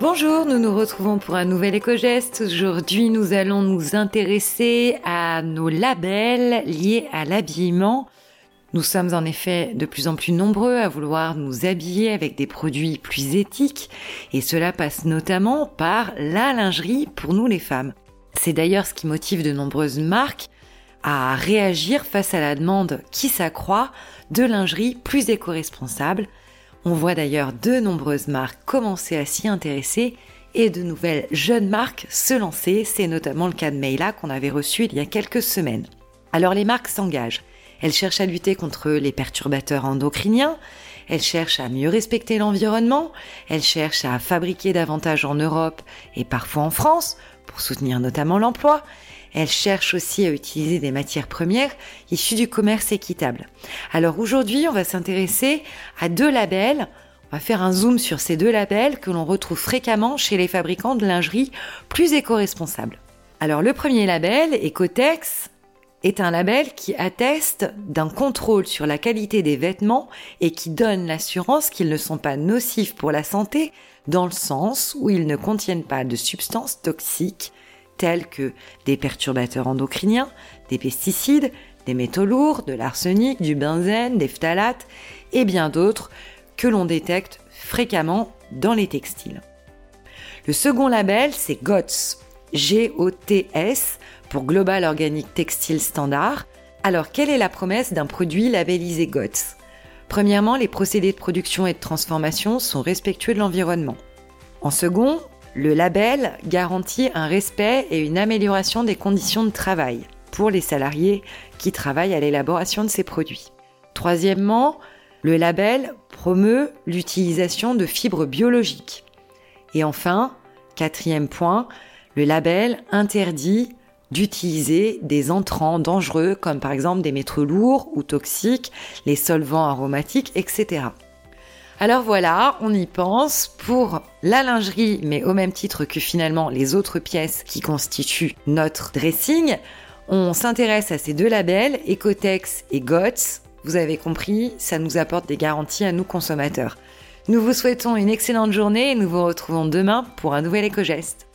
Bonjour, nous nous retrouvons pour un nouvel éco-geste. Aujourd'hui, nous allons nous intéresser à nos labels liés à l'habillement. Nous sommes en effet de plus en plus nombreux à vouloir nous habiller avec des produits plus éthiques et cela passe notamment par la lingerie pour nous les femmes. C'est d'ailleurs ce qui motive de nombreuses marques à réagir face à la demande qui s'accroît de lingerie plus éco-responsable on voit d'ailleurs de nombreuses marques commencer à s'y intéresser et de nouvelles jeunes marques se lancer. C'est notamment le cas de Meila qu'on avait reçu il y a quelques semaines. Alors les marques s'engagent. Elles cherchent à lutter contre les perturbateurs endocriniens, elles cherchent à mieux respecter l'environnement, elles cherchent à fabriquer davantage en Europe et parfois en France pour soutenir notamment l'emploi, elle cherche aussi à utiliser des matières premières issues du commerce équitable. Alors aujourd'hui, on va s'intéresser à deux labels. On va faire un zoom sur ces deux labels que l'on retrouve fréquemment chez les fabricants de lingerie plus éco-responsables. Alors le premier label, Ecotex, est un label qui atteste d'un contrôle sur la qualité des vêtements et qui donne l'assurance qu'ils ne sont pas nocifs pour la santé dans le sens où ils ne contiennent pas de substances toxiques tels que des perturbateurs endocriniens, des pesticides, des métaux lourds, de l'arsenic, du benzène, des phtalates et bien d'autres que l'on détecte fréquemment dans les textiles. Le second label, c'est GOTS, G-O-T-S, pour Global Organic Textile Standard. Alors, quelle est la promesse d'un produit labellisé GOTS Premièrement, les procédés de production et de transformation sont respectueux de l'environnement. En second, le label garantit un respect et une amélioration des conditions de travail pour les salariés qui travaillent à l'élaboration de ces produits. Troisièmement, le label promeut l'utilisation de fibres biologiques. Et enfin, quatrième point, le label interdit d'utiliser des entrants dangereux comme par exemple des métaux lourds ou toxiques, les solvants aromatiques, etc. Alors voilà, on y pense pour la lingerie, mais au même titre que finalement les autres pièces qui constituent notre dressing. On s'intéresse à ces deux labels, Ecotex et GOTS. Vous avez compris, ça nous apporte des garanties à nous consommateurs. Nous vous souhaitons une excellente journée et nous vous retrouvons demain pour un nouvel éco-geste.